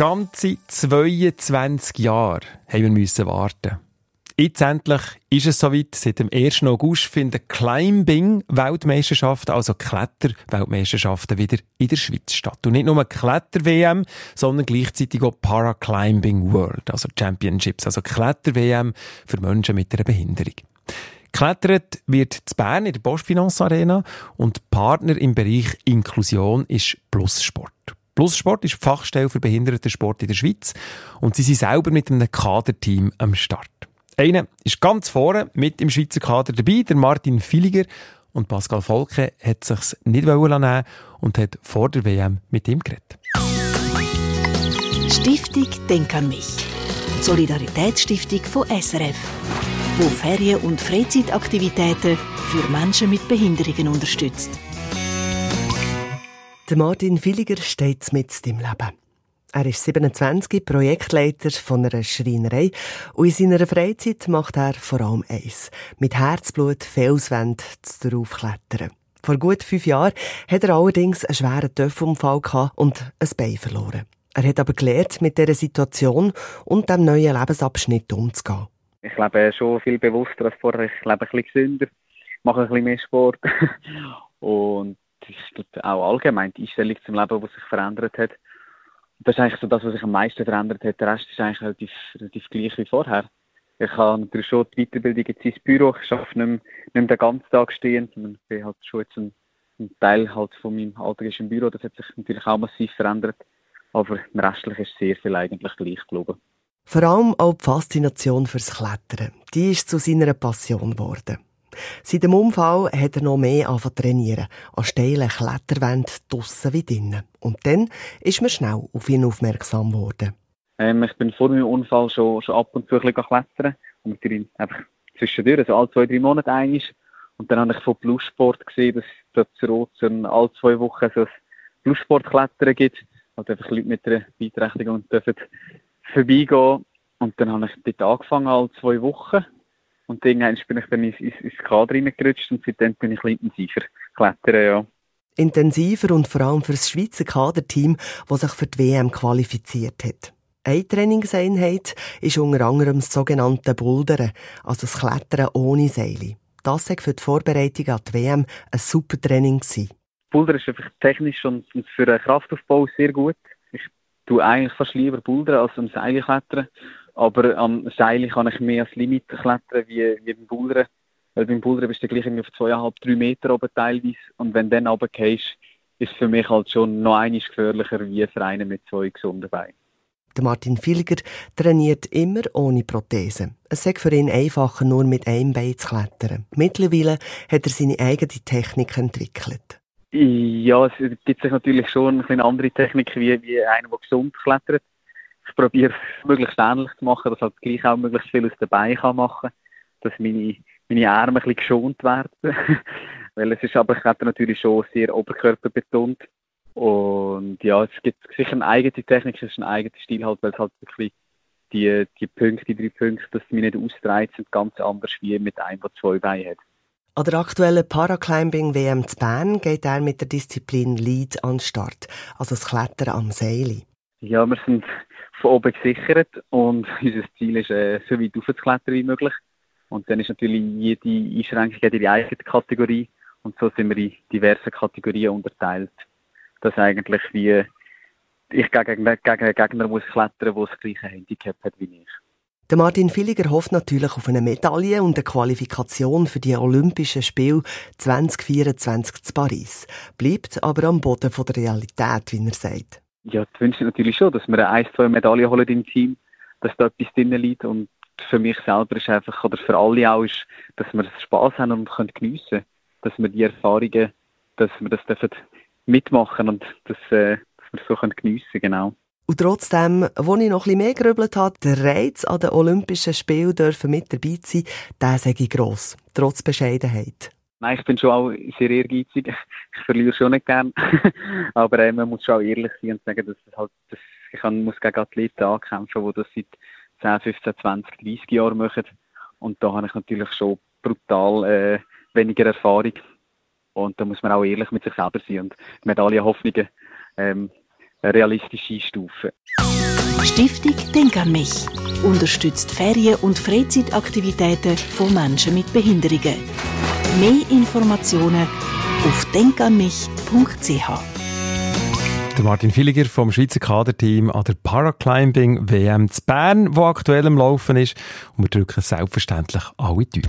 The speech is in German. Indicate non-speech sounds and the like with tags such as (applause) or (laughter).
Ganze 22 Jahre haben wir müssen warten. Jetzt endlich ist es soweit. Seit dem 1. August finden Climbing-Weltmeisterschaften, also Kletter-Weltmeisterschaften, wieder in der Schweiz statt. Und nicht nur Kletter-WM, sondern gleichzeitig auch Paraclimbing World, also Championships, also Kletter-WM für Menschen mit einer Behinderung. Klettert wird zu Bern in der Postfinance Arena und Partner im Bereich Inklusion ist Plussport. Plussport ist Fachstelle für Behindertensport in der Schweiz und sie sind selber mit einem Kaderteam am Start. Einer ist ganz vorne mit im Schweizer Kader dabei, der Martin Filiger. Und Pascal Volke hat sich's nicht nehmen und hat vor der WM mit ihm geredet. Stiftung Denk an mich. Solidaritätsstiftung von SRF, wo Ferien- und Freizeitaktivitäten für Menschen mit Behinderungen unterstützt. Der Martin Filiger steht mit im Leben. Er ist 27, Projektleiter von einer Schreinerei und in seiner Freizeit macht er vor allem eins. Mit Herzblut Felswände draufklettern. Vor gut fünf Jahren hat er allerdings einen schweren Töpfunfall und ein Bein verloren. Er hat aber gelernt, mit dieser Situation und dem neuen Lebensabschnitt umzugehen. Ich lebe schon viel bewusster als vorher. Ich lebe ein bisschen gesünder, mache ein bisschen mehr Sport. (laughs) und ich glaube auch allgemein die Einstellung zum Leben, die sich verändert hat das ist eigentlich so das, was sich am meisten verändert hat. Der Rest ist eigentlich relativ, relativ gleich wie vorher. Ich habe natürlich schon die Weiterbildung jetzt ins Büro. Ich arbeite nicht mehr, nicht mehr den ganzen Tag stehend, sondern bin halt schon jetzt ein, ein Teil halt von meinem im Büro. Das hat sich natürlich auch massiv verändert. Aber im Restlichen ist sehr viel eigentlich gleich geblieben. Vor allem auch die Faszination fürs Klettern. Die ist zu seiner Passion geworden. Seit dem Unfall hat er noch mehr angefangen trainieren, an steilen Kletterwänden draussen wie drinnen. Und dann ist man schnell auf ihn aufmerksam geworden. Ähm, ich bin vor meinem Unfall schon, schon ab und zu ein bisschen klettern. Und mit einfach zwischendurch, also alle zwei, drei Monate eigentlich. Und dann habe ich von Bluesport gesehen, dass es dort zu alle zwei Wochen so ein Bluesportklettern gibt. Also einfach Leute mit einer Beeinträchtigung dürfen vorbeigehen. Und dann habe ich dort angefangen, alle zwei Wochen. Und irgendwann bin ich dann ins, ins, ins Kader reingerutscht und seitdem bin ich ein intensiver klettern, ja. Intensiver und vor allem für das Schweizer Kaderteam, das sich für die WM qualifiziert hat. Eine Trainingseinheit ist unter anderem das sogenannte Bouldern, also das Klettern ohne Seile. Das war für die Vorbereitung an die WM ein super Training. Gewesen. Boulder ist einfach technisch und für den Kraftaufbau sehr gut. Ich tue eigentlich fast lieber Bouldern als am Seil klettern. Aber am Seil kann ich mehr als Limit klettern wie, wie beim Bouldern. Weil beim Bouldern bist du gleich irgendwie auf zweieinhalb, drei Meter oben teilweise. Und wenn du dann runtergehst, ist für mich halt schon noch einiges gefährlicher wie für einen mit zwei gesunden Beinen. Der Martin Filger trainiert immer ohne Prothese. Es ist für ihn einfacher, nur mit einem Bein zu klettern. Mittlerweile hat er seine eigene Technik entwickelt. Ja, es gibt sich natürlich schon eine andere Technik wie, wie einer, der gesund klettert probiere es (laughs) möglichst ähnlich zu machen, dass halt gleich auch möglichst viel aus den Beinen kann machen dass meine, meine Arme ein bisschen geschont werden. (laughs) Weil es ist aber ich natürlich schon sehr oberkörperbetont. Und ja, es gibt sicher eine eigene Technik, es ist ein eigener Stil halt, weil es halt wirklich die, die Punkte, die drei Punkte, dass sie mich nicht ausreizt, sind ganz anders wie mit einem, der zwei Beine hat. An der aktuellen Paraclimbing-WM zu Bern geht er mit der Disziplin Lead an den Start, also das Klettern am Seil. Ja, wir sind von oben gesichert und (laughs) unser Ziel ist, äh, so weit aufzuklettern wie möglich. Und dann ist natürlich jede Einschränkung in ihre eigene Kategorie und so sind wir in diverse Kategorien unterteilt. Das eigentlich wie ich gegen, gegen Gegner muss klettern, der das gleiche Handicap hat wie ich. Der Martin Villiger hofft natürlich auf eine Medaille und eine Qualifikation für die Olympischen Spiele 2024 zu Paris, bleibt aber am Boden der Realität, wie er sagt. Ja, die wünsche natürlich schon, dass wir ein, zwei Medaillen holen im Team, dass da etwas drin liegt. Und für mich selber ist einfach, oder für alle auch, ist, dass wir Spaß haben und können geniessen Dass wir die Erfahrungen, dass wir das dürfen mitmachen und dass, äh, dass wir so können geniessen genau. Und trotzdem, wo ich noch ein bisschen mehr gerübelt habe, der Reiz an den Olympischen Spielen dürfen mit dabei sein, der ich gross, trotz Bescheidenheit. Nein, ich bin schon auch sehr ehrgeizig. (laughs) Ich verliere schon nicht gern. (laughs) Aber äh, man muss schon auch ehrlich sein und sagen, dass halt, dass ich kann, muss gegen Athleten ankämpfen, die das seit 10, 15, 20, 30 Jahren machen. Und da habe ich natürlich schon brutal äh, weniger Erfahrung. Und da muss man auch ehrlich mit sich selber sein und Medaillenhoffnungen ähm, realistisch einstufen. Stiftung Denk an mich unterstützt Ferien- und Freizeitaktivitäten von Menschen mit Behinderungen. Mehr Informationen auf denkanmich.ch. Martin Villiger vom Schweizer Kaderteam an der Paraclimbing WM zu Bern, wo aktuell im Laufen ist. Und wir drücken selbstverständlich alle Däume.